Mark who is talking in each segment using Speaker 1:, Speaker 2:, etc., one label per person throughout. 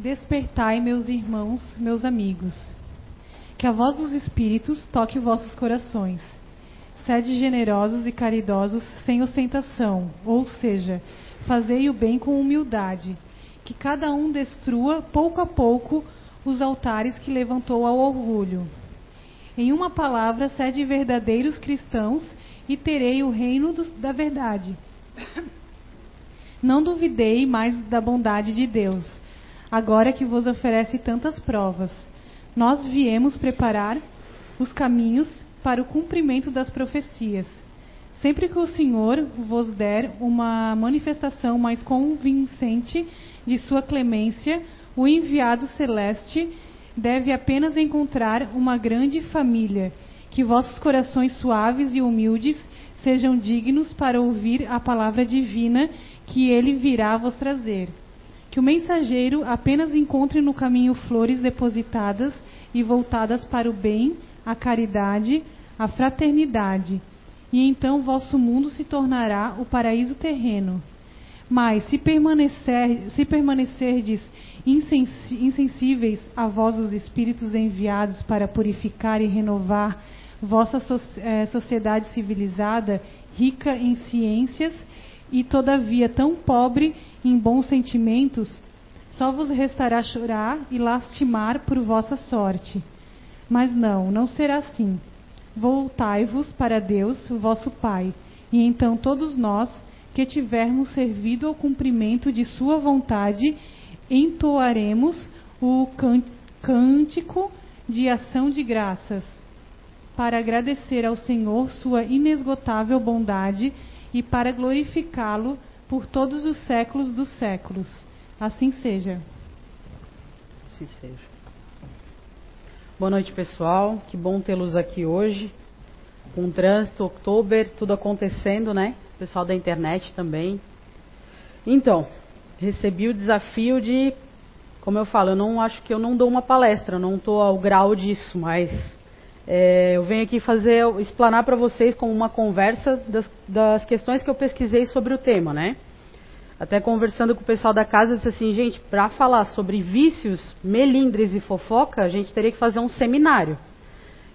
Speaker 1: Despertai, meus irmãos, meus amigos. Que a voz dos Espíritos toque vossos corações. Sede generosos e caridosos sem ostentação, ou seja, fazei o bem com humildade. Que cada um destrua pouco a pouco os altares que levantou ao orgulho. Em uma palavra, sede verdadeiros cristãos e terei o reino do, da verdade. Não duvidei mais da bondade de Deus, agora que vos oferece tantas provas. Nós viemos preparar os caminhos para o cumprimento das profecias. Sempre que o Senhor vos der uma manifestação mais convincente de sua clemência, o enviado celeste deve apenas encontrar uma grande família, que vossos corações suaves e humildes sejam dignos para ouvir a palavra divina que ele virá vos trazer. Que o mensageiro apenas encontre no caminho flores depositadas e voltadas para o bem, a caridade, a fraternidade, e então vosso mundo se tornará o paraíso terreno. Mas se, permanecer, se permanecerdes insensíveis à voz dos Espíritos enviados para purificar e renovar vossa eh, sociedade civilizada, rica em ciências e todavia tão pobre em bons sentimentos, só vos restará chorar e lastimar por vossa sorte. Mas não, não será assim. Voltai-vos para Deus, vosso Pai, e então todos nós que tivermos servido ao cumprimento de Sua vontade, entoaremos o cântico de ação de graças, para agradecer ao Senhor Sua inesgotável bondade e para glorificá-lo por todos os séculos dos séculos. Assim seja.
Speaker 2: Assim seja. Boa noite, pessoal. Que bom tê-los aqui hoje. Com o trânsito, outubro, tudo acontecendo, né? pessoal da internet também. Então, recebi o desafio de, como eu falo, eu não acho que eu não dou uma palestra, não estou ao grau disso, mas é, eu venho aqui fazer, explanar para vocês como uma conversa das, das, questões que eu pesquisei sobre o tema, né? Até conversando com o pessoal da casa, eu disse assim, gente, para falar sobre vícios, melindres e fofoca, a gente teria que fazer um seminário.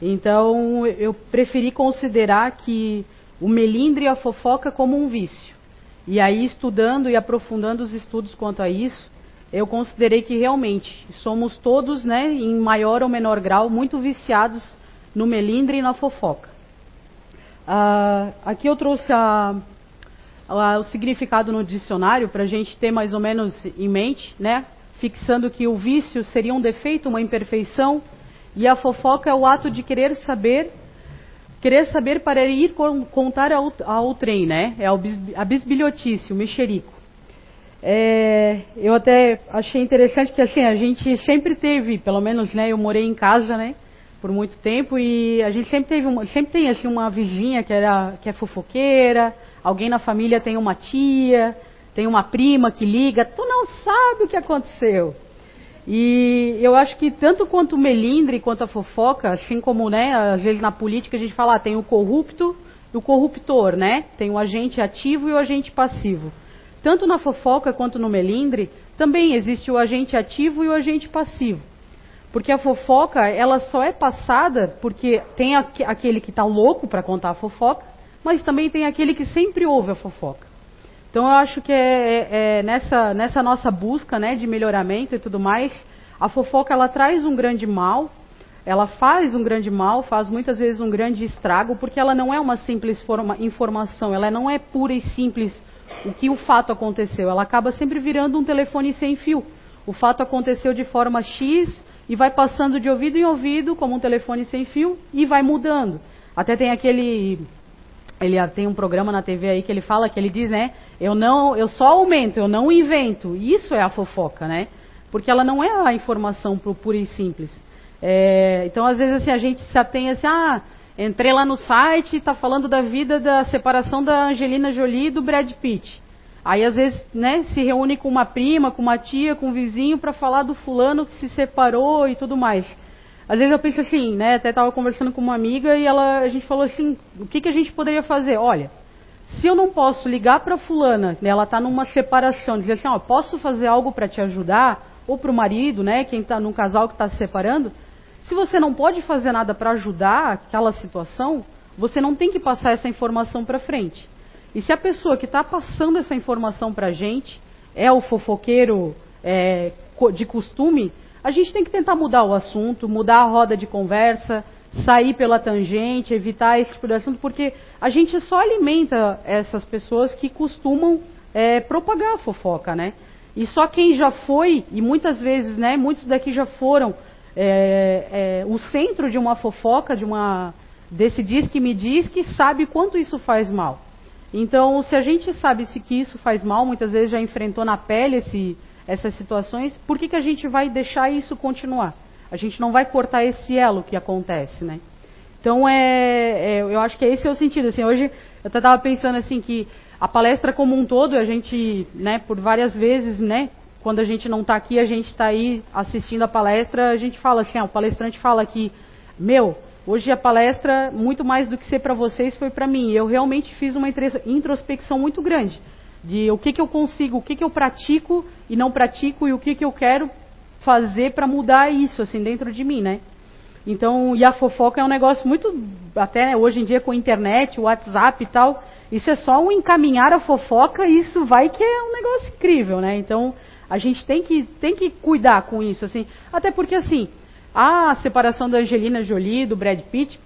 Speaker 2: Então, eu preferi considerar que o melindre e a fofoca como um vício. E aí, estudando e aprofundando os estudos quanto a isso, eu considerei que realmente somos todos, né, em maior ou menor grau, muito viciados no melindre e na fofoca. Uh, aqui eu trouxe a, a, o significado no dicionário para a gente ter mais ou menos em mente, né? Fixando que o vício seria um defeito, uma imperfeição, e a fofoca é o ato de querer saber Querer saber para ir contar ao, ao trem, né? É a bisbilhotice, o mexerico. É, eu até achei interessante que assim, a gente sempre teve, pelo menos né, eu morei em casa, né? Por muito tempo e a gente sempre teve uma, sempre tem assim uma vizinha que era que é fofoqueira, alguém na família tem uma tia, tem uma prima que liga, tu não sabe o que aconteceu. E eu acho que tanto quanto o melindre quanto a fofoca, assim como, né, às vezes na política a gente fala, ah, tem o corrupto e o corruptor, né? Tem o agente ativo e o agente passivo. Tanto na fofoca quanto no melindre, também existe o agente ativo e o agente passivo. Porque a fofoca, ela só é passada porque tem aquele que está louco para contar a fofoca, mas também tem aquele que sempre ouve a fofoca. Então eu acho que é, é, é, nessa, nessa nossa busca né, de melhoramento e tudo mais, a fofoca ela traz um grande mal, ela faz um grande mal, faz muitas vezes um grande estrago, porque ela não é uma simples forma, informação, ela não é pura e simples o que o fato aconteceu, ela acaba sempre virando um telefone sem fio. O fato aconteceu de forma X e vai passando de ouvido em ouvido, como um telefone sem fio, e vai mudando. Até tem aquele ele tem um programa na TV aí que ele fala que ele diz, né? Eu não, eu só aumento, eu não invento. Isso é a fofoca, né? Porque ela não é a informação pura e simples. É, então, às vezes, assim, a gente se atém assim, ah, entrei lá no site está falando da vida da separação da Angelina Jolie e do Brad Pitt. Aí, às vezes, né, se reúne com uma prima, com uma tia, com um vizinho para falar do fulano que se separou e tudo mais. Às vezes eu penso assim, né? Até estava conversando com uma amiga e ela, a gente falou assim, o que, que a gente poderia fazer? Olha, se eu não posso ligar para fulana, né, ela está numa separação, dizer assim, ó, posso fazer algo para te ajudar? ou para o marido, né, quem está num casal que está se separando, se você não pode fazer nada para ajudar aquela situação, você não tem que passar essa informação para frente. E se a pessoa que está passando essa informação para a gente é o fofoqueiro é, de costume, a gente tem que tentar mudar o assunto, mudar a roda de conversa, sair pela tangente, evitar esse tipo de assunto, porque a gente só alimenta essas pessoas que costumam é, propagar a fofoca, né? E só quem já foi, e muitas vezes, né, muitos daqui já foram é, é, o centro de uma fofoca, de uma desse diz que me diz que sabe quanto isso faz mal. Então, se a gente sabe se que isso faz mal, muitas vezes já enfrentou na pele esse, essas situações, por que, que a gente vai deixar isso continuar? A gente não vai cortar esse elo que acontece, né? Então, é, é eu acho que esse é o sentido. Assim, hoje eu estava pensando assim que a palestra como um todo, a gente, né, por várias vezes, né, quando a gente não está aqui, a gente está aí assistindo a palestra, a gente fala assim, ó, o palestrante fala aqui, meu, hoje a palestra, muito mais do que ser para vocês, foi para mim. Eu realmente fiz uma introspecção muito grande de o que, que eu consigo, o que, que eu pratico e não pratico e o que, que eu quero fazer para mudar isso, assim, dentro de mim, né? Então, e a fofoca é um negócio muito, até hoje em dia com a internet, WhatsApp e tal, isso é só um encaminhar a fofoca e isso vai que é um negócio incrível, né? Então, a gente tem que, tem que cuidar com isso, assim. Até porque, assim, a separação da Angelina Jolie, do Brad Pitt,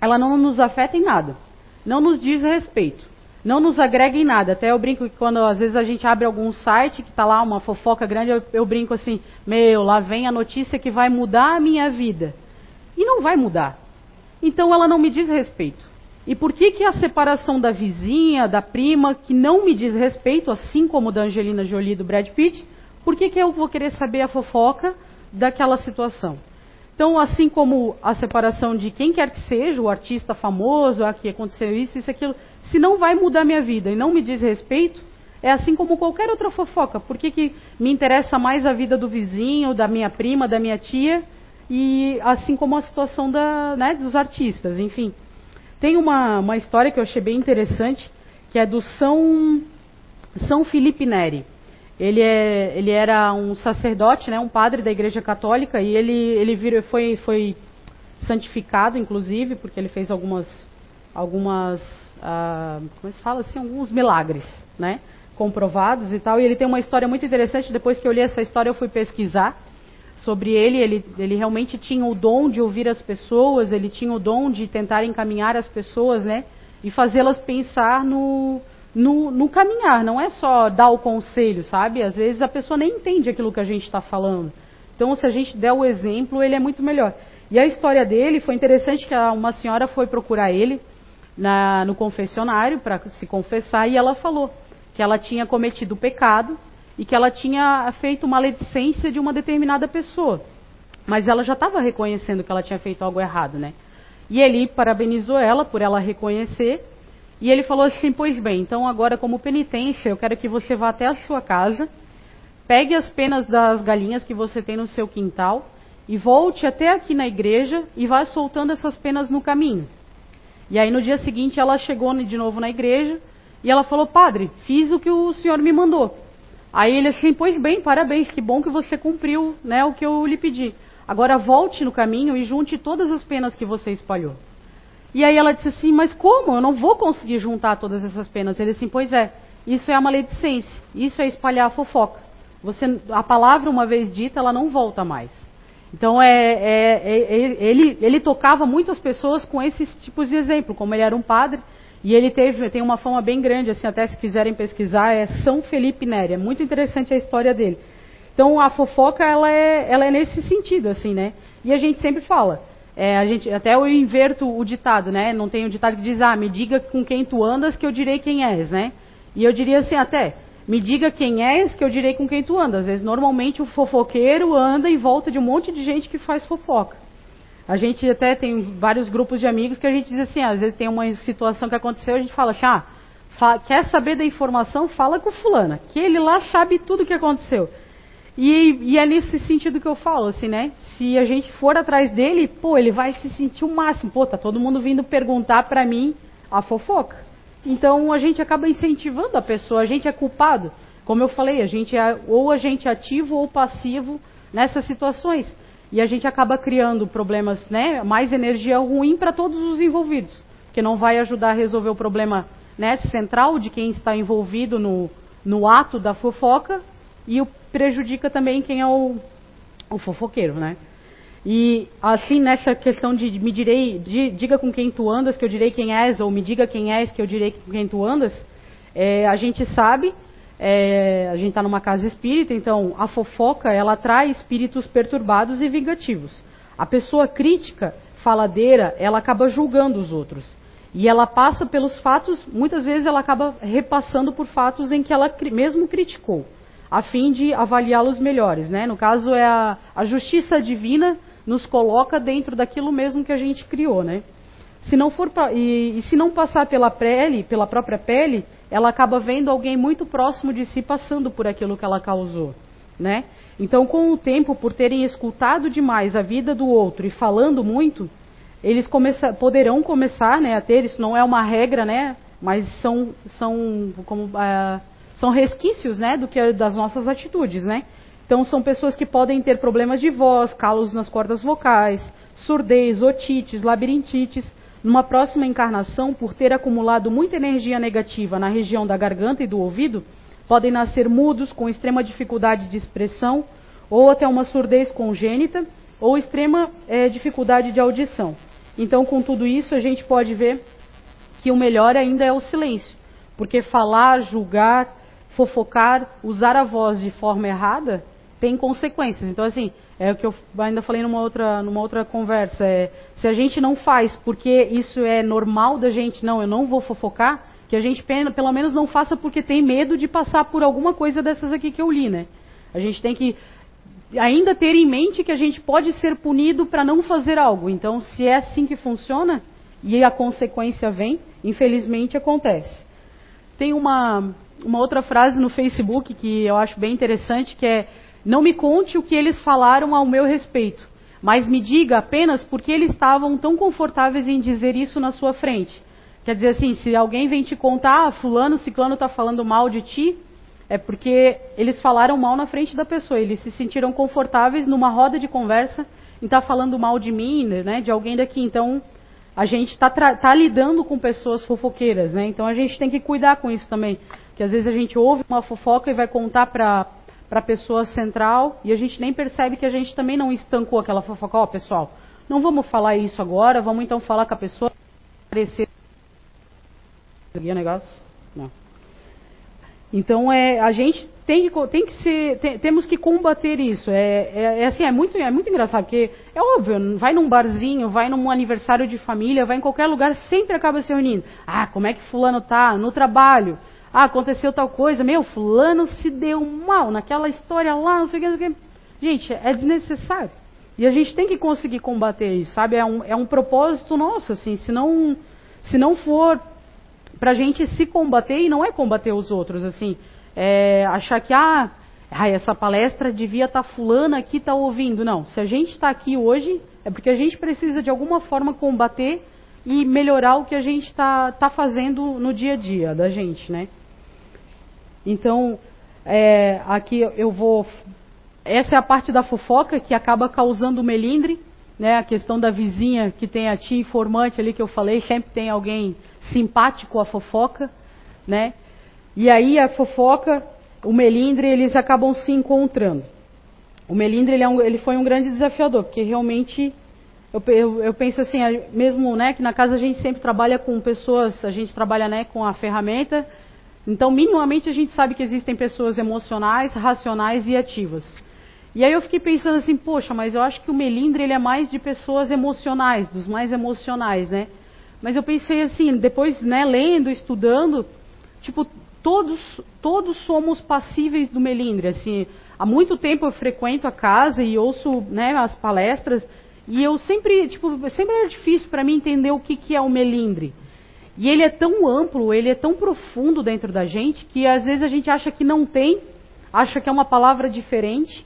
Speaker 2: ela não nos afeta em nada. Não nos diz respeito. Não nos agrega em nada. Até eu brinco que quando às vezes a gente abre algum site que está lá uma fofoca grande, eu, eu brinco assim, meu, lá vem a notícia que vai mudar a minha vida. E não vai mudar. Então ela não me diz respeito. E por que, que a separação da vizinha, da prima, que não me diz respeito, assim como da Angelina Jolie e do Brad Pitt, por que, que eu vou querer saber a fofoca daquela situação? Então, assim como a separação de quem quer que seja, o artista famoso, ah, que aconteceu isso, isso, aquilo, se não vai mudar minha vida e não me diz respeito, é assim como qualquer outra fofoca. Por que, que me interessa mais a vida do vizinho, da minha prima, da minha tia, e assim como a situação da, né, dos artistas, enfim. Tem uma, uma história que eu achei bem interessante, que é do São, São Felipe Neri. Ele, é, ele era um sacerdote, né, um padre da Igreja Católica, e ele, ele virou, foi, foi santificado, inclusive, porque ele fez algumas, algumas ah, como se fala assim, alguns milagres, né, comprovados e tal. E ele tem uma história muito interessante. Depois que eu li essa história, eu fui pesquisar sobre ele, ele, ele realmente tinha o dom de ouvir as pessoas, ele tinha o dom de tentar encaminhar as pessoas, né? E fazê-las pensar no, no, no, caminhar, não é só dar o conselho, sabe? Às vezes a pessoa nem entende aquilo que a gente está falando. Então, se a gente der o exemplo, ele é muito melhor. E a história dele foi interessante que uma senhora foi procurar ele na, no confessionário para se confessar e ela falou que ela tinha cometido pecado e que ela tinha feito maledicência de uma determinada pessoa. Mas ela já estava reconhecendo que ela tinha feito algo errado, né? E ele parabenizou ela por ela reconhecer. E ele falou assim: Pois bem, então agora, como penitência, eu quero que você vá até a sua casa, pegue as penas das galinhas que você tem no seu quintal e volte até aqui na igreja e vá soltando essas penas no caminho. E aí no dia seguinte ela chegou de novo na igreja e ela falou: Padre, fiz o que o senhor me mandou. Aí ele assim, pois bem, parabéns, que bom que você cumpriu né, o que eu lhe pedi. Agora volte no caminho e junte todas as penas que você espalhou. E aí ela disse assim, mas como? Eu não vou conseguir juntar todas essas penas. Ele assim, pois é, isso é a maledicência, isso é espalhar a fofoca. Você, a palavra uma vez dita, ela não volta mais. Então é, é, é, é ele, ele tocava muitas pessoas com esses tipos de exemplo, como ele era um padre, e ele teve, tem uma fama bem grande, assim, até se quiserem pesquisar, é São Felipe Neri. É muito interessante a história dele. Então a fofoca, ela é, ela é nesse sentido, assim, né? E a gente sempre fala. É, a gente, até eu inverto o ditado, né? Não tem um ditado que diz, ah, me diga com quem tu andas que eu direi quem és, né? E eu diria assim até, me diga quem és que eu direi com quem tu andas. Às vezes, normalmente, o fofoqueiro anda em volta de um monte de gente que faz fofoca. A gente até tem vários grupos de amigos que a gente diz assim, às vezes tem uma situação que aconteceu, a gente fala fa quer saber da informação, fala com fulana, que ele lá sabe tudo o que aconteceu. E, e, é nesse sentido que eu falo, assim, né? Se a gente for atrás dele, pô, ele vai se sentir o máximo. Pô, tá todo mundo vindo perguntar para mim a fofoca. Então a gente acaba incentivando a pessoa, a gente é culpado. Como eu falei, a gente é ou a gente é ativo ou passivo nessas situações. E a gente acaba criando problemas, né, mais energia ruim para todos os envolvidos, que não vai ajudar a resolver o problema né, central de quem está envolvido no, no ato da fofoca e o prejudica também quem é o, o fofoqueiro, né? E assim nessa questão de me direi, de, diga com quem tu andas que eu direi quem és, ou me diga quem és que eu direi com quem tu andas, é, a gente sabe, é, a gente está numa casa espírita, então a fofoca ela atrai espíritos perturbados e vingativos. A pessoa crítica, faladeira, ela acaba julgando os outros. E ela passa pelos fatos, muitas vezes ela acaba repassando por fatos em que ela mesmo criticou, a fim de avaliá-los melhores. Né? No caso, é a, a justiça divina nos coloca dentro daquilo mesmo que a gente criou, né? Se não for e, e, se não passar pela pele, pela própria pele, ela acaba vendo alguém muito próximo de si passando por aquilo que ela causou, né? Então, com o tempo, por terem escutado demais a vida do outro e falando muito, eles começa, poderão começar, né, a ter. Isso não é uma regra, né? Mas são são como uh, são resquícios, né, do que das nossas atitudes, né? Então, são pessoas que podem ter problemas de voz, calos nas cordas vocais, surdez, otites, labirintites. Numa próxima encarnação, por ter acumulado muita energia negativa na região da garganta e do ouvido, podem nascer mudos, com extrema dificuldade de expressão, ou até uma surdez congênita, ou extrema é, dificuldade de audição. Então, com tudo isso, a gente pode ver que o melhor ainda é o silêncio, porque falar, julgar, fofocar, usar a voz de forma errada tem consequências. Então, assim, é o que eu ainda falei numa outra, numa outra conversa. É, se a gente não faz porque isso é normal da gente, não, eu não vou fofocar, que a gente pelo menos não faça porque tem medo de passar por alguma coisa dessas aqui que eu li, né? A gente tem que ainda ter em mente que a gente pode ser punido para não fazer algo. Então, se é assim que funciona e a consequência vem, infelizmente acontece. Tem uma, uma outra frase no Facebook que eu acho bem interessante, que é não me conte o que eles falaram ao meu respeito, mas me diga apenas porque eles estavam tão confortáveis em dizer isso na sua frente. Quer dizer assim, se alguém vem te contar, ah, fulano, ciclano está falando mal de ti, é porque eles falaram mal na frente da pessoa, eles se sentiram confortáveis numa roda de conversa em estar tá falando mal de mim, né, de alguém daqui. Então, a gente está tá lidando com pessoas fofoqueiras, né? Então a gente tem que cuidar com isso também. Que às vezes a gente ouve uma fofoca e vai contar para para a pessoa central e a gente nem percebe que a gente também não estancou aquela fofoca. Ó, oh, pessoal, não vamos falar isso agora, vamos então falar com a pessoa. Parecer. o negócio? Não. Então é, a gente tem que, tem que ser, tem, temos que combater isso. É, é, é, assim, é muito, é muito engraçado, porque é óbvio, vai num barzinho, vai num aniversário de família, vai em qualquer lugar, sempre acaba se reunindo. Ah, como é que fulano tá? No trabalho. Ah, aconteceu tal coisa, meu, fulano se deu mal naquela história lá, não sei o que, não sei o que. Gente, é desnecessário. E a gente tem que conseguir combater isso, sabe? É um, é um propósito nosso, assim, se não, se não for pra gente se combater, e não é combater os outros, assim, é achar que, ah, essa palestra devia estar tá fulana aqui, tá ouvindo. Não, se a gente está aqui hoje, é porque a gente precisa de alguma forma combater e melhorar o que a gente está tá fazendo no dia a dia da gente, né? Então, é, aqui eu vou. Essa é a parte da fofoca que acaba causando melindre, né? A questão da vizinha que tem a tia informante ali que eu falei, sempre tem alguém simpático à fofoca, né? E aí a fofoca, o melindre, eles acabam se encontrando. O melindre ele, é um, ele foi um grande desafiador, porque realmente eu, eu, eu, penso assim, mesmo né, que na casa a gente sempre trabalha com pessoas, a gente trabalha né, com a ferramenta então, minimamente, a gente sabe que existem pessoas emocionais, racionais e ativas. E aí eu fiquei pensando assim, poxa, mas eu acho que o melindre ele é mais de pessoas emocionais, dos mais emocionais, né? Mas eu pensei assim, depois, né, lendo, estudando, tipo, todos, todos somos passíveis do melindre, assim. Há muito tempo eu frequento a casa e ouço, né, as palestras e eu sempre, tipo, sempre era difícil para mim entender o que, que é o melindre. E ele é tão amplo, ele é tão profundo dentro da gente que às vezes a gente acha que não tem, acha que é uma palavra diferente,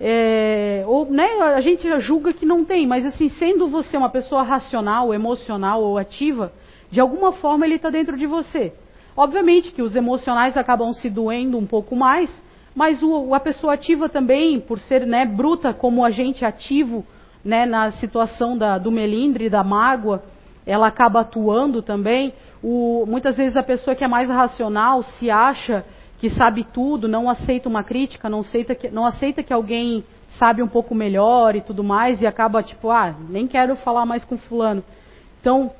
Speaker 2: é, ou né, a gente julga que não tem, mas assim, sendo você uma pessoa racional, emocional ou ativa, de alguma forma ele está dentro de você. Obviamente que os emocionais acabam se doendo um pouco mais, mas o, a pessoa ativa também, por ser né, bruta como agente ativo né, na situação da, do melindre, da mágoa, ela acaba atuando também. O, muitas vezes a pessoa que é mais racional se acha que sabe tudo, não aceita uma crítica, não aceita que, não aceita que alguém sabe um pouco melhor e tudo mais, e acaba tipo, ah, nem quero falar mais com fulano. Então,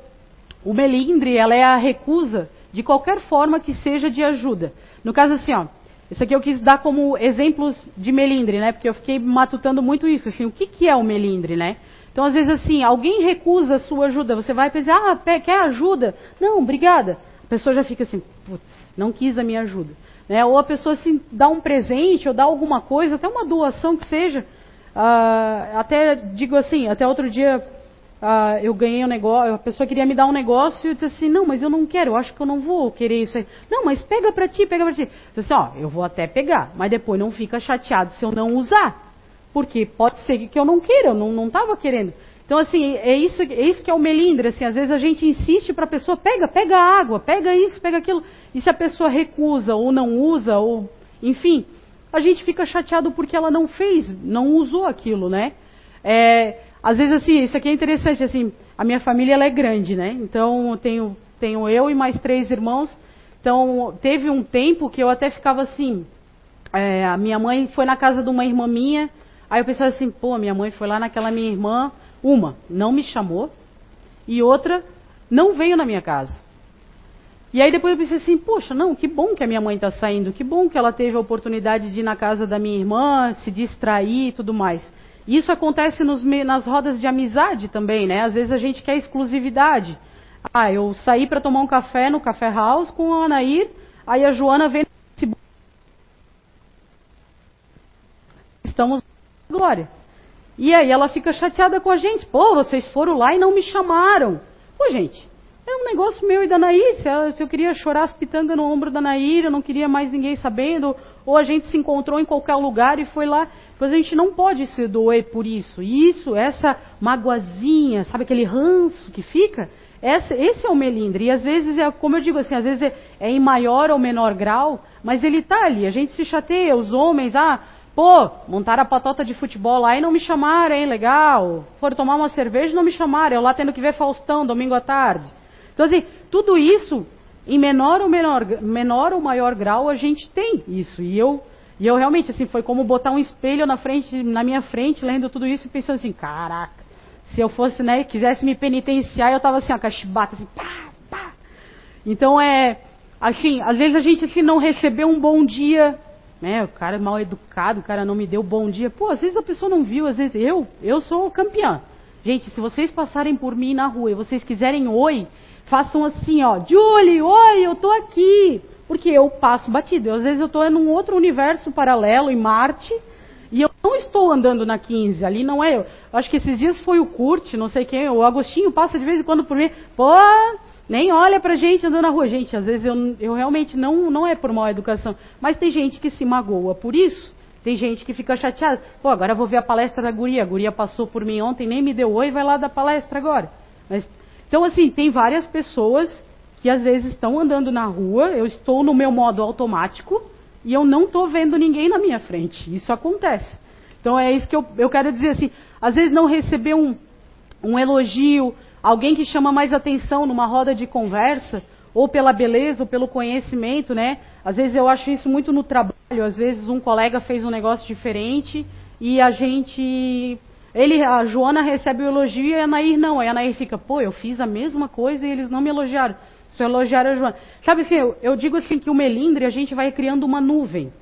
Speaker 2: o melindre, ela é a recusa de qualquer forma que seja de ajuda. No caso assim, ó, isso aqui eu quis dar como exemplos de melindre, né? Porque eu fiquei matutando muito isso, assim, o que, que é o melindre, né? Então, às vezes, assim, alguém recusa a sua ajuda, você vai pensar, ah, quer ajuda? Não, obrigada. A pessoa já fica assim, putz, não quis a minha ajuda. Né? Ou a pessoa assim, dá um presente ou dá alguma coisa, até uma doação que seja. Uh, até digo assim, até outro dia uh, eu ganhei um negócio, a pessoa queria me dar um negócio e eu disse assim, não, mas eu não quero, eu acho que eu não vou querer isso aí. Não, mas pega para ti, pega para ti. Eu disse assim, ó, eu vou até pegar, mas depois não fica chateado se eu não usar. Porque pode ser que eu não queira, eu não estava querendo. Então, assim, é isso, é isso que é o melindre, assim, às vezes a gente insiste para a pessoa, pega, pega água, pega isso, pega aquilo. E se a pessoa recusa ou não usa, ou, enfim, a gente fica chateado porque ela não fez, não usou aquilo, né? É, às vezes, assim, isso aqui é interessante, assim, a minha família ela é grande, né? Então, eu tenho, tenho eu e mais três irmãos. Então, teve um tempo que eu até ficava assim, é, a minha mãe foi na casa de uma irmã minha, aí eu pensava assim, pô, minha mãe foi lá naquela minha irmã, uma, não me chamou, e outra, não veio na minha casa. E aí depois eu pensei assim, poxa, não, que bom que a minha mãe está saindo, que bom que ela teve a oportunidade de ir na casa da minha irmã, se distrair e tudo mais. Isso acontece nos, nas rodas de amizade também, né? Às vezes a gente quer exclusividade. Ah, eu saí para tomar um café no Café House com a Anair, aí a Joana vem estamos glória. E aí ela fica chateada com a gente. Pô, vocês foram lá e não me chamaram. Pô, gente, é um negócio meu e da Nair. Se, eu, se eu queria chorar as pitangas no ombro da Nair, eu não queria mais ninguém sabendo. Ou a gente se encontrou em qualquer lugar e foi lá. Pois a gente não pode se doer por isso. E isso, essa magoazinha, sabe aquele ranço que fica? Esse, esse é o melindre. E às vezes, é como eu digo assim, às vezes é, é em maior ou menor grau, mas ele está ali. A gente se chateia, os homens, ah, Pô, montaram a patota de futebol lá e não me chamaram, hein? Legal. Foram tomar uma cerveja e não me chamaram. Eu lá tendo que ver Faustão domingo à tarde. Então, assim, tudo isso, em menor ou, menor, menor ou maior grau, a gente tem isso. E eu, e eu realmente, assim, foi como botar um espelho na, frente, na minha frente, lendo tudo isso e pensando assim, caraca, se eu fosse, né, quisesse me penitenciar, eu tava assim, a cachibata, assim, pá, pá. Então, é, assim, às vezes a gente, assim, não recebeu um bom dia né? O cara é mal educado, o cara não me deu bom dia. Pô, às vezes a pessoa não viu, às vezes eu, eu sou campeã. Gente, se vocês passarem por mim na rua e vocês quiserem oi, façam assim, ó, Julie, oi, eu tô aqui. Porque eu passo batido. Às vezes eu tô num outro universo paralelo, em Marte, e eu não estou andando na 15, ali não é eu. Acho que esses dias foi o Kurt, não sei quem, o Agostinho passa de vez em quando por mim. Pô, nem olha pra gente andando na rua. Gente, às vezes eu, eu realmente não, não é por mal educação. Mas tem gente que se magoa por isso. Tem gente que fica chateada. Pô, agora eu vou ver a palestra da guria. A guria passou por mim ontem, nem me deu oi, vai lá da palestra agora. Mas, então, assim, tem várias pessoas que às vezes estão andando na rua, eu estou no meu modo automático e eu não estou vendo ninguém na minha frente. Isso acontece. Então é isso que eu, eu quero dizer assim. Às vezes não receber um, um elogio, alguém que chama mais atenção numa roda de conversa, ou pela beleza, ou pelo conhecimento, né? Às vezes eu acho isso muito no trabalho, às vezes um colega fez um negócio diferente e a gente. Ele, a Joana recebe o elogio e a Nair não. Aí a Nair fica, pô, eu fiz a mesma coisa e eles não me elogiaram. Só elogiaram a Joana. Sabe assim, eu, eu digo assim que o melindre a gente vai criando uma nuvem.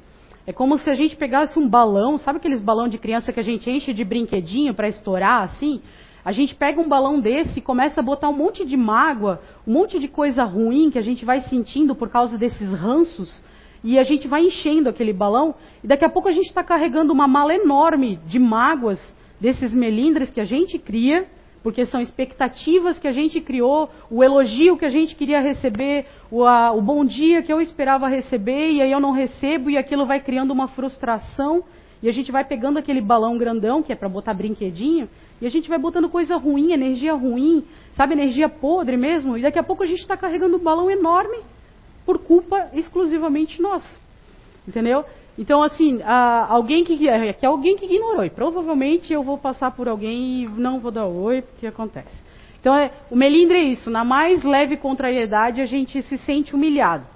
Speaker 2: É como se a gente pegasse um balão, sabe aqueles balão de criança que a gente enche de brinquedinho para estourar assim? A gente pega um balão desse e começa a botar um monte de mágoa, um monte de coisa ruim que a gente vai sentindo por causa desses ranços, e a gente vai enchendo aquele balão, e daqui a pouco a gente está carregando uma mala enorme de mágoas desses melindres que a gente cria, porque são expectativas que a gente criou, o elogio que a gente queria receber, o, a, o bom dia que eu esperava receber, e aí eu não recebo, e aquilo vai criando uma frustração, e a gente vai pegando aquele balão grandão, que é para botar brinquedinho, e a gente vai botando coisa ruim, energia ruim, sabe, energia podre mesmo, e daqui a pouco a gente está carregando um balão enorme por culpa exclusivamente nossa. Entendeu? Então, assim, alguém que, é, que é alguém que ignorou, e provavelmente eu vou passar por alguém e não vou dar oi, porque acontece. Então, é, o melindre é isso, na mais leve contrariedade a gente se sente humilhado.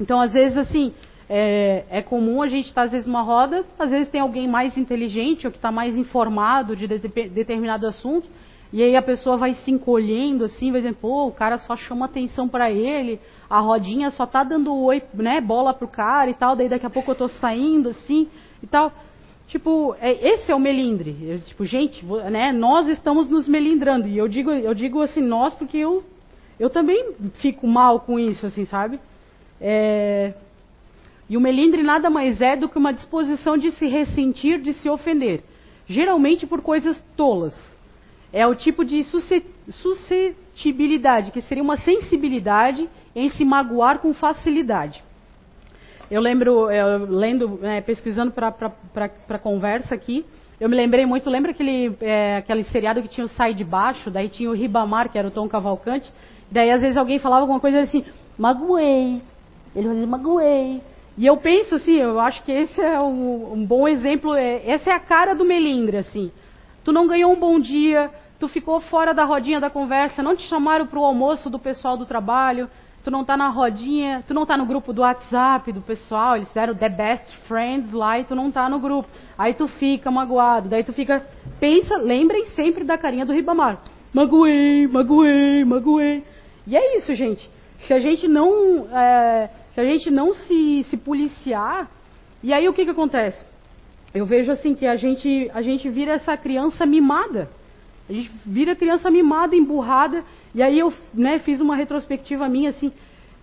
Speaker 2: Então, às vezes, assim, é, é comum a gente estar, tá, às vezes, numa roda, às vezes tem alguém mais inteligente ou que está mais informado de, de, de determinado assunto, e aí a pessoa vai se encolhendo assim, vai dizendo, pô, o cara só chama atenção para ele, a rodinha só tá dando oi, né, bola pro cara e tal, daí daqui a pouco eu tô saindo assim e tal. Tipo, é, esse é o melindre. Eu, tipo, gente, né, nós estamos nos melindrando. E eu digo, eu digo assim, nós, porque eu, eu também fico mal com isso, assim, sabe? É, e o melindre nada mais é do que uma disposição de se ressentir, de se ofender. Geralmente por coisas tolas. É o tipo de suscetibilidade, que seria uma sensibilidade em se magoar com facilidade. Eu lembro, eu, lendo, é, pesquisando para a conversa aqui, eu me lembrei muito, lembra aquele, é, aquele seriado que tinha o Sai de Baixo, daí tinha o Ribamar, que era o Tom Cavalcante, daí às vezes alguém falava alguma coisa assim, magoei, ele dizer magoei. E eu penso assim, eu acho que esse é um, um bom exemplo, é, essa é a cara do melindre, assim. Tu não ganhou um bom dia, tu ficou fora da rodinha da conversa, não te chamaram para o almoço do pessoal do trabalho, tu não tá na rodinha, tu não tá no grupo do WhatsApp do pessoal, eles fizeram The Best Friends lá e tu não tá no grupo. Aí tu fica magoado, daí tu fica, pensa, lembrem sempre da carinha do Ribamar. Magoei, magoei, magoei. E é isso, gente. Se a gente não, é, se a gente não se, se policiar, e aí o que que acontece? Eu vejo assim que a gente, a gente vira essa criança mimada. A gente vira criança mimada, emburrada, e aí eu né, fiz uma retrospectiva minha assim,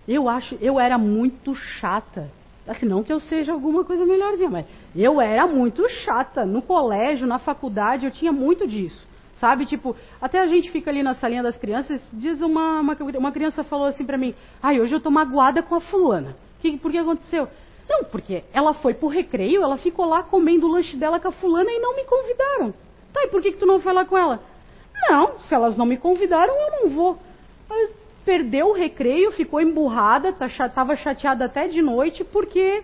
Speaker 2: eu acho, eu era muito chata. Assim, não que eu seja alguma coisa melhorzinha, mas eu era muito chata. No colégio, na faculdade, eu tinha muito disso. Sabe, tipo, até a gente fica ali na salinha das crianças, diz uma, uma, uma criança falou assim pra mim, ai, hoje eu tô magoada com a fulana. Que, por que aconteceu? Não, porque ela foi pro recreio, ela ficou lá comendo o lanche dela com a fulana e não me convidaram. Tá, e por que, que tu não foi lá com ela? Não, se elas não me convidaram, eu não vou. Perdeu o recreio, ficou emburrada, tá chateada até de noite, porque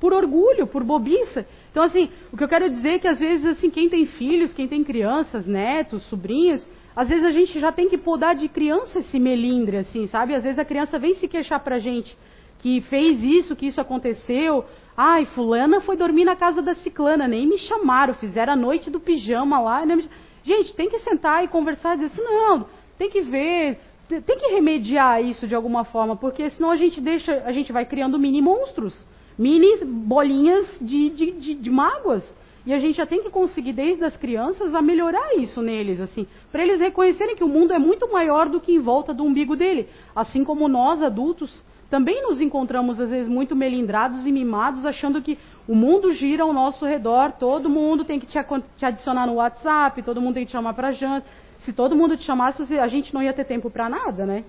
Speaker 2: por orgulho, por bobiça. Então, assim, o que eu quero dizer é que às vezes, assim, quem tem filhos, quem tem crianças, netos, sobrinhos, às vezes a gente já tem que podar de criança esse melindre, assim, sabe? Às vezes a criança vem se queixar pra gente que fez isso, que isso aconteceu. Ai, fulana foi dormir na casa da ciclana, nem me chamaram, fizeram a noite do pijama lá. Me... Gente, tem que sentar e conversar e dizer assim, não, tem que ver, tem que remediar isso de alguma forma, porque senão a gente deixa, a gente vai criando mini monstros, mini bolinhas de, de, de, de mágoas. E a gente já tem que conseguir, desde as crianças, a melhorar isso neles, assim, para eles reconhecerem que o mundo é muito maior do que em volta do umbigo dele. Assim como nós, adultos, também nos encontramos, às vezes, muito melindrados e mimados, achando que o mundo gira ao nosso redor, todo mundo tem que te, te adicionar no WhatsApp, todo mundo tem que te chamar para janta. Se todo mundo te chamasse, a gente não ia ter tempo para nada, né?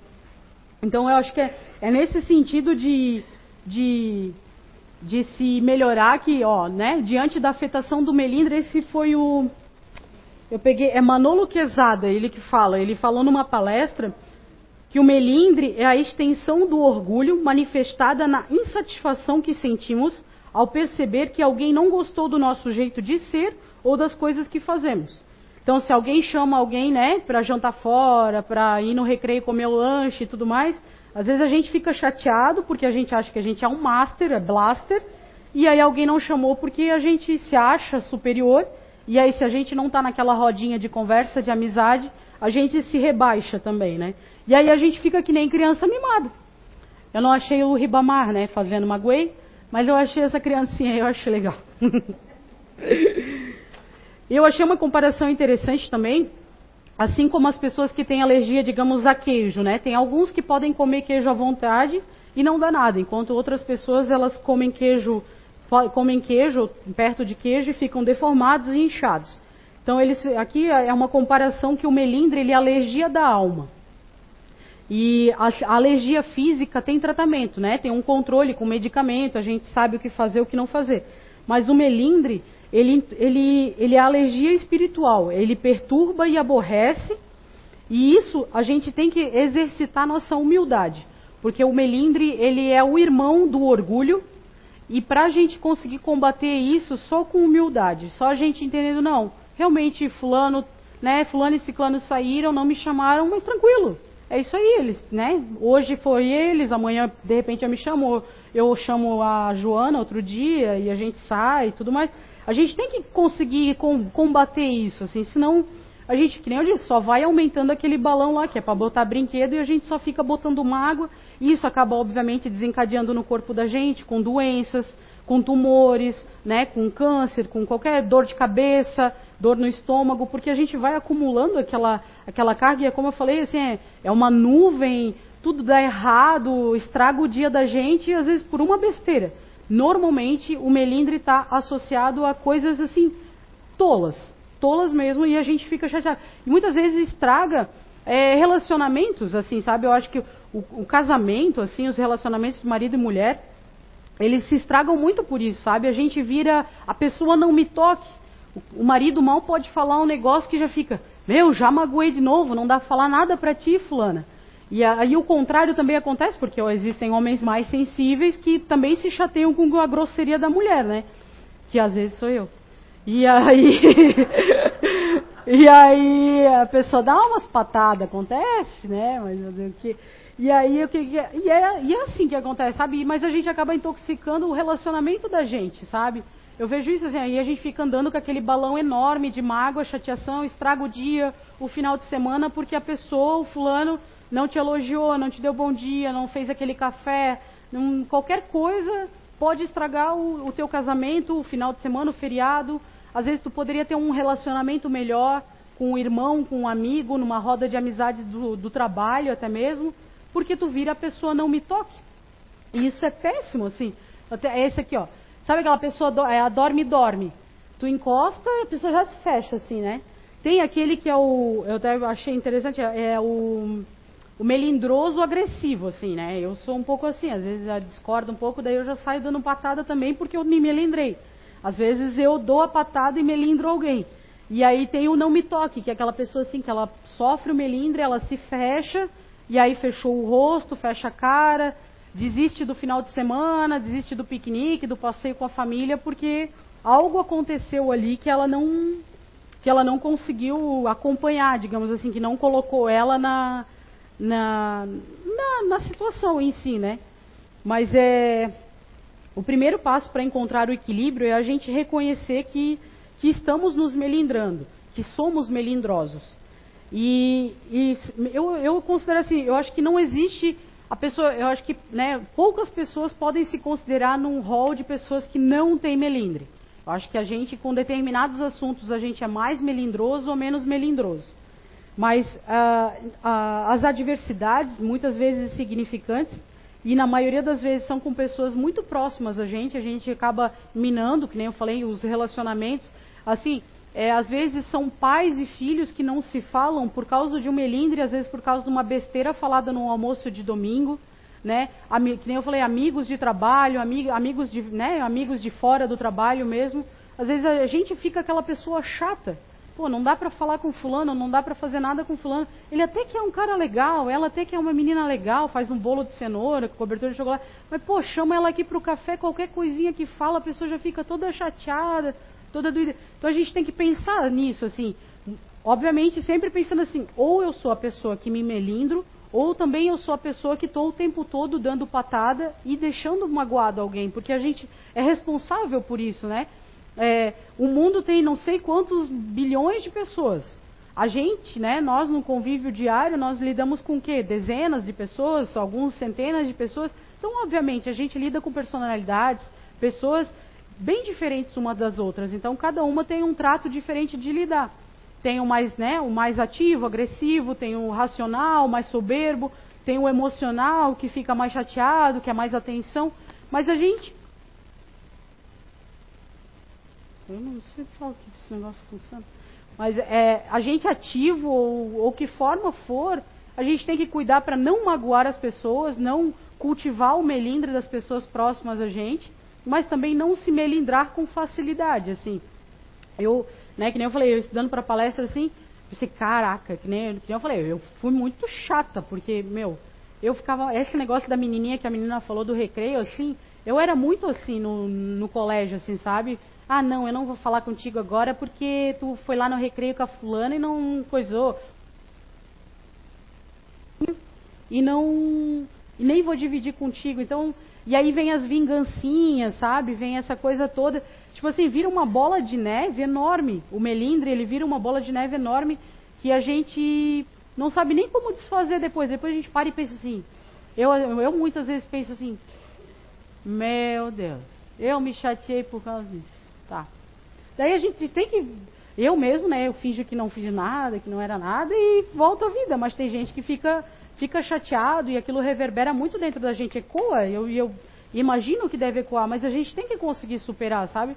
Speaker 2: Então eu acho que é, é nesse sentido de, de, de se melhorar que, ó, né, diante da afetação do melindre, esse foi o. Eu peguei, é Manolo Quezada, ele que fala, ele falou numa palestra que o melindre é a extensão do orgulho manifestada na insatisfação que sentimos ao perceber que alguém não gostou do nosso jeito de ser ou das coisas que fazemos. Então, se alguém chama alguém, né, para jantar fora, para ir no recreio comer o lanche e tudo mais, às vezes a gente fica chateado porque a gente acha que a gente é um master, é blaster, e aí alguém não chamou porque a gente se acha superior, e aí se a gente não está naquela rodinha de conversa, de amizade, a gente se rebaixa também, né? E aí a gente fica que nem criança mimada. Eu não achei o Ribamar, né, fazendo magoei, mas eu achei essa criancinha, eu achei legal. eu achei uma comparação interessante também, assim como as pessoas que têm alergia, digamos, a queijo, né? Tem alguns que podem comer queijo à vontade e não dá nada, enquanto outras pessoas elas comem queijo, comem queijo perto de queijo e ficam deformados e inchados. Então eles, aqui é uma comparação que o melindre ele é alergia da alma. E a, a, alergia física tem tratamento, né? Tem um controle com medicamento, a gente sabe o que fazer, o que não fazer. Mas o melindre, ele, ele, ele é alergia espiritual, ele perturba e aborrece, e isso a gente tem que exercitar nossa humildade. Porque o melindre, ele é o irmão do orgulho, e para a gente conseguir combater isso só com humildade, só a gente entendendo, não, realmente fulano, né, fulano e ciclano saíram, não me chamaram, mas tranquilo, é isso aí, eles, né, hoje foi eles, amanhã de repente já me chamou, eu chamo a Joana outro dia e a gente sai e tudo mais. A gente tem que conseguir combater isso, assim, senão a gente, que nem eu disse, só vai aumentando aquele balão lá, que é para botar brinquedo, e a gente só fica botando mágoa, e isso acaba, obviamente, desencadeando no corpo da gente, com doenças, com tumores, né, com câncer, com qualquer dor de cabeça, dor no estômago, porque a gente vai acumulando aquela, aquela carga, e é como eu falei, assim, é, é uma nuvem, tudo dá errado, estraga o dia da gente, e às vezes por uma besteira. Normalmente, o melindre está associado a coisas, assim, tolas, tolas mesmo e a gente fica chateado. E muitas vezes estraga é, relacionamentos, assim, sabe? Eu acho que o, o, casamento, assim, os relacionamentos de marido e mulher, eles se estragam muito por isso, sabe? A gente vira, a pessoa não me toque. O, o marido mal pode falar um negócio que já fica, meu, já magoei de novo, não dá pra falar nada pra ti, fulana. E aí o contrário também acontece, porque existem homens mais sensíveis que também se chateiam com a grosseria da mulher, né? Que às vezes sou eu. E aí. e aí a pessoa dá umas patadas, acontece, né? Mas o que. E aí o que. E é, e é assim que acontece, sabe? Mas a gente acaba intoxicando o relacionamento da gente, sabe? Eu vejo isso assim, aí a gente fica andando com aquele balão enorme de mágoa, chateação, estraga o dia, o final de semana, porque a pessoa, o fulano, não te elogiou, não te deu bom dia, não fez aquele café, não, qualquer coisa pode estragar o, o teu casamento, o final de semana, o feriado, às vezes tu poderia ter um relacionamento melhor com um irmão, com um amigo, numa roda de amizades do, do trabalho até mesmo, porque tu vira a pessoa não me toque. E isso é péssimo, assim. É esse aqui, ó. Sabe aquela pessoa, é a dorme dorme. Tu encosta, a pessoa já se fecha, assim, né? Tem aquele que é o, eu até achei interessante, é o, o melindroso agressivo, assim, né? Eu sou um pouco assim, às vezes já discordo um pouco, daí eu já saio dando patada também porque eu me melindrei. Às vezes eu dou a patada e melindro alguém. E aí tem o não me toque, que é aquela pessoa assim que ela sofre o melindre, ela se fecha, e aí fechou o rosto, fecha a cara, desiste do final de semana, desiste do piquenique, do passeio com a família, porque algo aconteceu ali que ela não que ela não conseguiu acompanhar, digamos assim, que não colocou ela na, na, na, na situação em si, né? Mas é o primeiro passo para encontrar o equilíbrio é a gente reconhecer que, que estamos nos melindrando, que somos melindrosos. E, e eu, eu, considero assim, eu acho que não existe a pessoa, eu acho que né, poucas pessoas podem se considerar num rol de pessoas que não têm melindre. Eu acho que a gente, com determinados assuntos, a gente é mais melindroso ou menos melindroso. Mas ah, ah, as adversidades, muitas vezes significantes, e na maioria das vezes são com pessoas muito próximas a gente, a gente acaba minando, que nem eu falei, os relacionamentos. Assim, é, às vezes são pais e filhos que não se falam por causa de um melindre, às vezes por causa de uma besteira falada no almoço de domingo, né? Que nem eu falei, amigos de trabalho, amigos de, né? amigos de fora do trabalho mesmo. Às vezes a gente fica aquela pessoa chata Pô, não dá para falar com fulano, não dá para fazer nada com fulano. Ele até que é um cara legal, ela até que é uma menina legal, faz um bolo de cenoura, cobertura de chocolate. Mas, pô, chama ela aqui para o café, qualquer coisinha que fala, a pessoa já fica toda chateada, toda doida. Então a gente tem que pensar nisso, assim. Obviamente, sempre pensando assim, ou eu sou a pessoa que me melindro, ou também eu sou a pessoa que estou o tempo todo dando patada e deixando magoado alguém, porque a gente é responsável por isso, né? É, o mundo tem não sei quantos bilhões de pessoas. A gente, né, nós no convívio diário, nós lidamos com o quê? Dezenas de pessoas, alguns centenas de pessoas. Então, obviamente, a gente lida com personalidades, pessoas bem diferentes umas das outras. Então, cada uma tem um trato diferente de lidar. Tem o mais, né, o mais ativo, agressivo, tem o racional, mais soberbo, tem o emocional, que fica mais chateado, que é mais atenção. Mas a gente eu não sei falar que esse negócio funciona. Mas é, a gente ativo, ou, ou que forma for, a gente tem que cuidar para não magoar as pessoas, não cultivar o melindre das pessoas próximas a gente, mas também não se melindrar com facilidade, assim. Eu, né, que nem eu falei, eu estudando para palestra assim, pensei, caraca, que nem, que nem eu falei, eu fui muito chata, porque, meu, eu ficava. Esse negócio da menininha que a menina falou do recreio, assim, eu era muito assim no, no colégio, assim, sabe? Ah, não, eu não vou falar contigo agora porque tu foi lá no recreio com a fulana e não coisou. E não. E nem vou dividir contigo. Então. E aí vem as vingancinhas, sabe? Vem essa coisa toda. Tipo assim, vira uma bola de neve enorme. O melindre, ele vira uma bola de neve enorme que a gente não sabe nem como desfazer depois. Depois a gente para e pensa assim. Eu, eu muitas vezes penso assim: Meu Deus, eu me chateei por causa disso. Tá. Daí a gente tem que. Eu mesmo, né? Eu finjo que não fiz nada, que não era nada e volto à vida. Mas tem gente que fica, fica chateado e aquilo reverbera muito dentro da gente. Ecoa. Eu, eu imagino que deve ecoar, mas a gente tem que conseguir superar, sabe?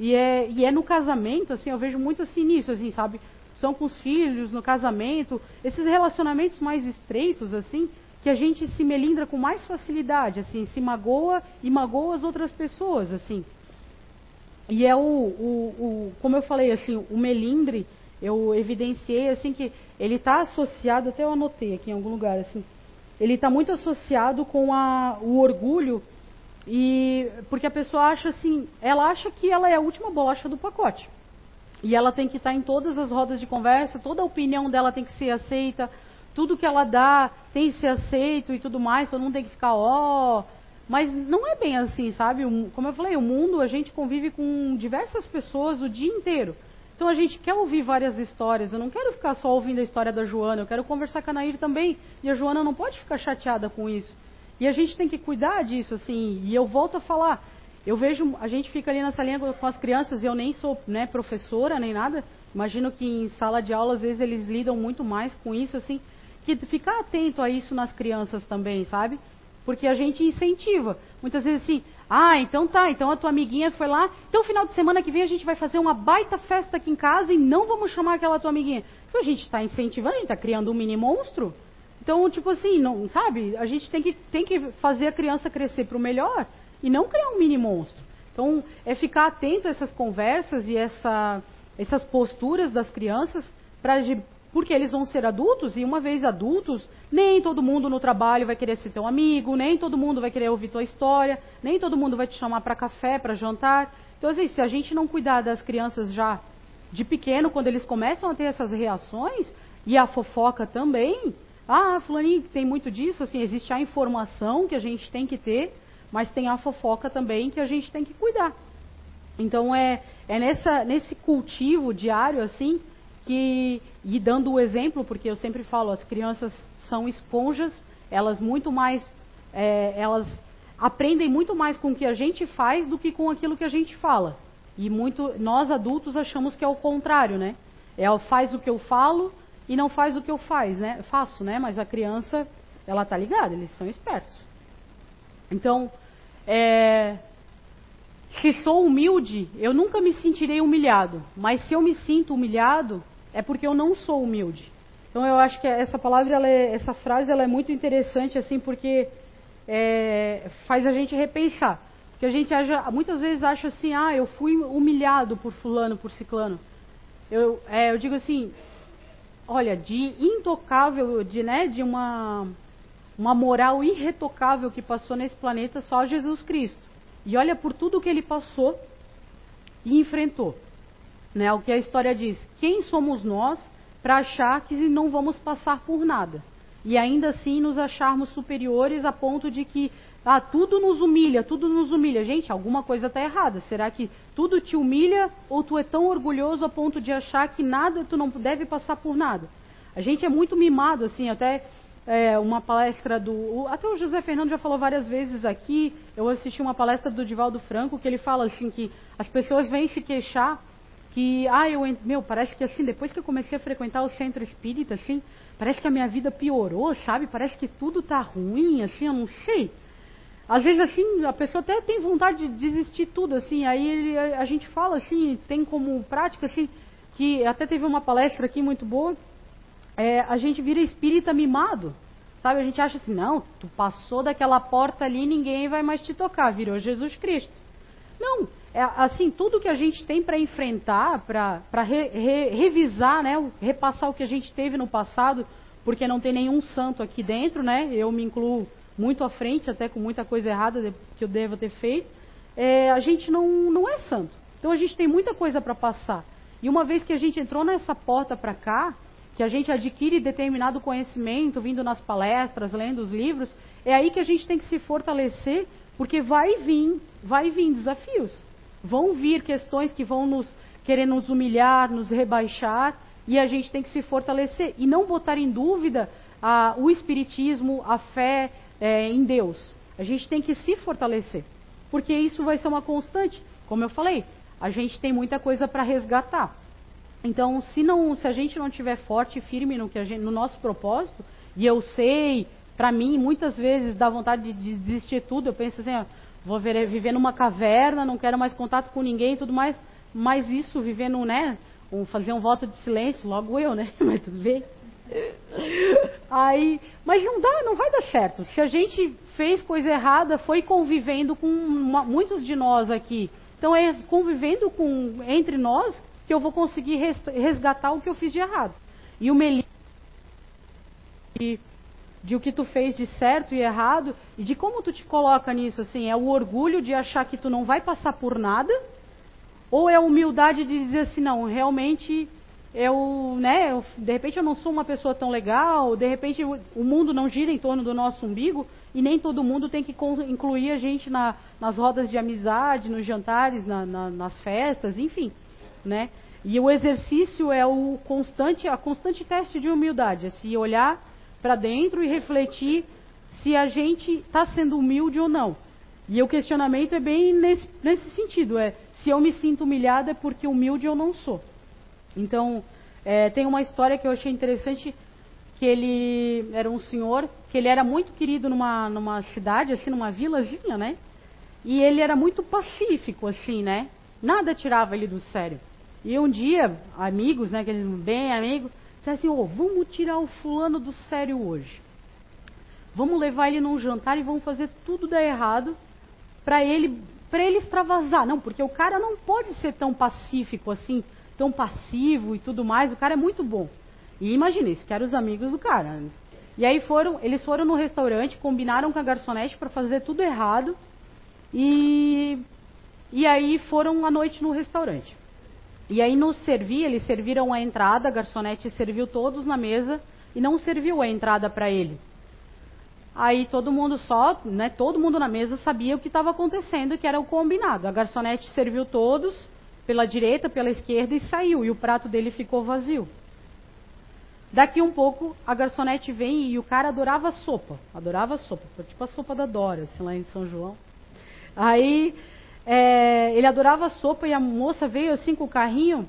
Speaker 2: E é, e é no casamento, assim, eu vejo muito assim nisso, assim, sabe? São com os filhos, no casamento, esses relacionamentos mais estreitos, assim, que a gente se melindra com mais facilidade, assim, se magoa e magoa as outras pessoas, assim. E é o, o, o, como eu falei, assim, o melindre, eu evidenciei assim que ele está associado, até eu anotei aqui em algum lugar, assim, ele está muito associado com a, o orgulho e porque a pessoa acha assim, ela acha que ela é a última bolacha do pacote. E ela tem que estar tá em todas as rodas de conversa, toda a opinião dela tem que ser aceita, tudo que ela dá tem que ser aceito e tudo mais, todo mundo tem que ficar, ó, oh, mas não é bem assim, sabe? Como eu falei, o mundo, a gente convive com diversas pessoas o dia inteiro. Então a gente quer ouvir várias histórias. Eu não quero ficar só ouvindo a história da Joana, eu quero conversar com a Nair também. E a Joana não pode ficar chateada com isso. E a gente tem que cuidar disso, assim. E eu volto a falar. Eu vejo, a gente fica ali na salinha com as crianças, eu nem sou né, professora nem nada. Imagino que em sala de aula, às vezes, eles lidam muito mais com isso, assim. Que ficar atento a isso nas crianças também, sabe? Porque a gente incentiva. Muitas vezes assim, ah, então tá, então a tua amiguinha foi lá, então final de semana que vem a gente vai fazer uma baita festa aqui em casa e não vamos chamar aquela tua amiguinha. Então a gente está incentivando, a gente está criando um mini monstro. Então, tipo assim, não, sabe? A gente tem que, tem que fazer a criança crescer para o melhor e não criar um mini monstro. Então, é ficar atento a essas conversas e essa, essas posturas das crianças para porque eles vão ser adultos e uma vez adultos, nem todo mundo no trabalho vai querer ser teu amigo, nem todo mundo vai querer ouvir tua história, nem todo mundo vai te chamar para café, para jantar. Então, assim, se a gente não cuidar das crianças já de pequeno, quando eles começam a ter essas reações, e a fofoca também, ah, fulaninho, tem muito disso, assim, existe a informação que a gente tem que ter, mas tem a fofoca também que a gente tem que cuidar. Então é, é nessa, nesse cultivo diário, assim, que, e dando o exemplo, porque eu sempre falo, as crianças são esponjas, elas muito mais, é, elas aprendem muito mais com o que a gente faz do que com aquilo que a gente fala. E muito, nós adultos achamos que é o contrário, né? É faz o que eu falo e não faz o que eu faz, né? faço, né? Mas a criança, ela tá ligada, eles são espertos. Então, é, se sou humilde, eu nunca me sentirei humilhado. Mas se eu me sinto humilhado, é porque eu não sou humilde. Então eu acho que essa palavra, é, essa frase, ela é muito interessante assim porque é, faz a gente repensar. Porque a gente acha, muitas vezes acha assim, ah, eu fui humilhado por fulano, por ciclano. Eu, é, eu digo assim, olha, de intocável, de, né, de uma, uma moral irretocável que passou nesse planeta só Jesus Cristo. E olha por tudo que ele passou e enfrentou. Né? O que a história diz: quem somos nós para achar que não vamos passar por nada? E ainda assim nos acharmos superiores a ponto de que ah, tudo nos humilha, tudo nos humilha. Gente, alguma coisa está errada. Será que tudo te humilha ou tu é tão orgulhoso a ponto de achar que nada, tu não deve passar por nada? A gente é muito mimado, assim, até é, uma palestra do. Até o José Fernando já falou várias vezes aqui. Eu assisti uma palestra do Divaldo Franco que ele fala assim que as pessoas vêm se queixar que, ah, eu, meu, parece que assim, depois que eu comecei a frequentar o centro espírita, assim, parece que a minha vida piorou, sabe? Parece que tudo tá ruim, assim, eu não sei. Às vezes, assim, a pessoa até tem vontade de desistir tudo, assim, aí a gente fala, assim, tem como prática, assim, que até teve uma palestra aqui muito boa, é, a gente vira espírita mimado, sabe? A gente acha assim, não, tu passou daquela porta ali, ninguém vai mais te tocar, virou Jesus Cristo. Não, é, assim, tudo que a gente tem para enfrentar, para re, re, revisar, né, repassar o que a gente teve no passado porque não tem nenhum santo aqui dentro, né? Eu me incluo muito à frente, até com muita coisa errada que eu devo ter feito. É, a gente não, não é santo. Então a gente tem muita coisa para passar. E uma vez que a gente entrou nessa porta para cá, que a gente adquire determinado conhecimento, vindo nas palestras, lendo os livros, é aí que a gente tem que se fortalecer, porque vai vir, vai vir desafios. Vão vir questões que vão nos querer nos humilhar, nos rebaixar, e a gente tem que se fortalecer e não botar em dúvida a, o espiritismo, a fé é, em Deus. A gente tem que se fortalecer, porque isso vai ser uma constante. Como eu falei, a gente tem muita coisa para resgatar. Então, se não, se a gente não tiver forte e firme no gente, no nosso propósito, e eu sei, para mim, muitas vezes dá vontade de, de desistir tudo. Eu penso assim, ó, vou ver, viver numa caverna, não quero mais contato com ninguém, tudo mais. Mas isso, vivendo, né, um, fazer um voto de silêncio, logo eu, né? Mas tudo bem. Aí, mas não dá, não vai dar certo. Se a gente fez coisa errada, foi convivendo com uma, muitos de nós aqui. Então é convivendo com entre nós que eu vou conseguir resgatar o que eu fiz de errado. E o melhor de, o que tu fez de certo e errado e de como tu te coloca nisso assim, é o orgulho de achar que tu não vai passar por nada ou é a humildade de dizer assim, não, realmente eu, né, eu, de repente eu não sou uma pessoa tão legal, de repente o, o mundo não gira em torno do nosso umbigo e nem todo mundo tem que incluir a gente na, nas rodas de amizade, nos jantares, na, na, nas festas, enfim, né? E o exercício é o constante, a constante teste de humildade, é se olhar para dentro e refletir se a gente está sendo humilde ou não. E o questionamento é bem nesse, nesse sentido, é se eu me sinto humilhada é porque humilde eu não sou. Então, é, tem uma história que eu achei interessante, que ele era um senhor, que ele era muito querido numa, numa cidade, assim, numa vilazinha, né? E ele era muito pacífico, assim, né? Nada tirava ele do sério. E um dia, amigos, né, aqueles bem amigos, disseram assim, oh, vamos tirar o fulano do sério hoje. Vamos levar ele num jantar e vamos fazer tudo dar errado para ele para ele extravasar. Não, porque o cara não pode ser tão pacífico assim, tão passivo e tudo mais. O cara é muito bom. E imagina isso, que eram os amigos do cara. E aí foram, eles foram no restaurante, combinaram com a garçonete para fazer tudo errado. E e aí foram à noite no restaurante. E aí nos servir, eles serviram a entrada, a garçonete serviu todos na mesa e não serviu a entrada para ele. Aí todo mundo só, né, todo mundo na mesa sabia o que estava acontecendo, que era o combinado. A garçonete serviu todos, pela direita, pela esquerda e saiu, e o prato dele ficou vazio. Daqui um pouco, a garçonete vem e o cara adorava sopa, adorava sopa, tipo a sopa da Dora, assim, lá em São João. Aí, é, ele adorava sopa e a moça veio assim com o carrinho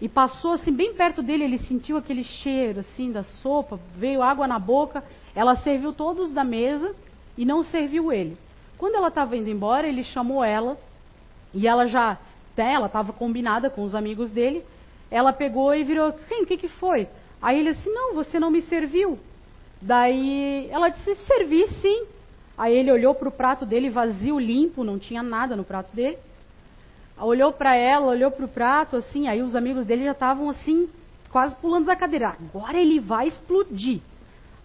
Speaker 2: e passou assim bem perto dele, ele sentiu aquele cheiro assim da sopa, veio água na boca ela serviu todos da mesa e não serviu ele. Quando ela estava indo embora, ele chamou ela e ela já, né, ela estava combinada com os amigos dele. Ela pegou e virou, sim, o que, que foi? Aí ele disse, não, você não me serviu. Daí ela disse, servi sim. Aí ele olhou para o prato dele vazio, limpo, não tinha nada no prato dele. Olhou para ela, olhou para o prato, assim, aí os amigos dele já estavam assim, quase pulando da cadeira. Agora ele vai explodir.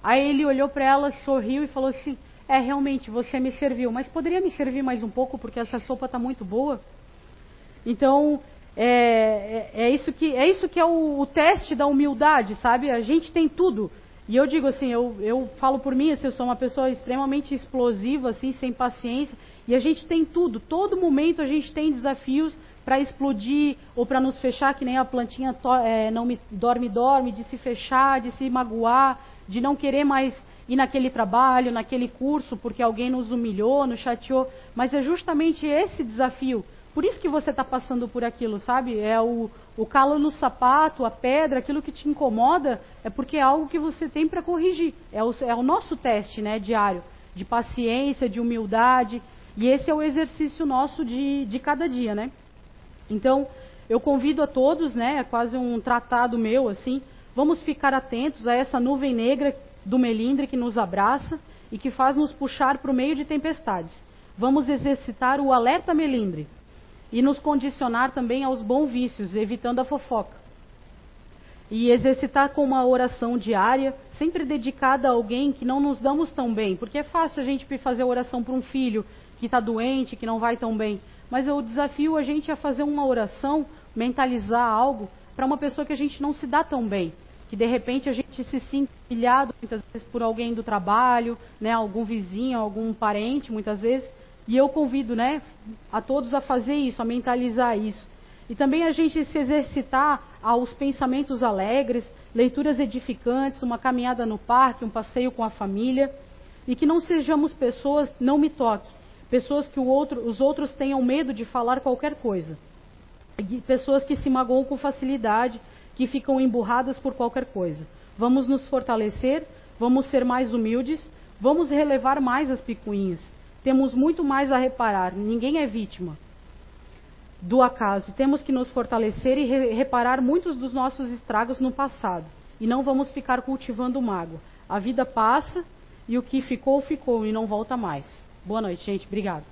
Speaker 2: Aí ele olhou para ela, sorriu e falou assim: É, realmente, você me serviu, mas poderia me servir mais um pouco porque essa sopa está muito boa? Então, é, é, é, isso que, é isso que é o, o, teste da humildade, sabe? A gente tem tudo. E eu digo assim, eu, eu falo por mim, assim, eu sou uma pessoa extremamente explosiva, assim, sem paciência, e a gente tem tudo. Todo momento a gente tem desafios para explodir ou para nos fechar, que nem a plantinha to, é, não me dorme, dorme, de se fechar, de se magoar, de não querer mais ir naquele trabalho, naquele curso, porque alguém nos humilhou, nos chateou. Mas é justamente esse desafio. Por isso que você está passando por aquilo, sabe? É o, o calo no sapato, a pedra, aquilo que te incomoda, é porque é algo que você tem para corrigir. É o, é o nosso teste né, diário, de paciência, de humildade. E esse é o exercício nosso de, de cada dia, né? Então, eu convido a todos, né? É quase um tratado meu, assim, Vamos ficar atentos a essa nuvem negra do melindre que nos abraça e que faz nos puxar para o meio de tempestades. Vamos exercitar o alerta melindre e nos condicionar também aos bons vícios, evitando a fofoca. e exercitar com uma oração diária, sempre dedicada a alguém que não nos damos tão bem, porque é fácil a gente fazer oração para um filho que está doente, que não vai tão bem, mas eu desafio a gente a fazer uma oração, mentalizar algo para uma pessoa que a gente não se dá tão bem, que de repente a gente se sinta pilhado muitas vezes por alguém do trabalho, né, algum vizinho, algum parente, muitas vezes, e eu convido, né, a todos a fazer isso, a mentalizar isso. E também a gente se exercitar aos pensamentos alegres, leituras edificantes, uma caminhada no parque, um passeio com a família, e que não sejamos pessoas, não me toque, pessoas que outro, os outros tenham medo de falar qualquer coisa. E pessoas que se magoam com facilidade, que ficam emburradas por qualquer coisa. Vamos nos fortalecer, vamos ser mais humildes, vamos relevar mais as picuinhas. Temos muito mais a reparar, ninguém é vítima do acaso. Temos que nos fortalecer e re reparar muitos dos nossos estragos no passado. E não vamos ficar cultivando mágoa. A vida passa e o que ficou, ficou e não volta mais. Boa noite, gente. Obrigado.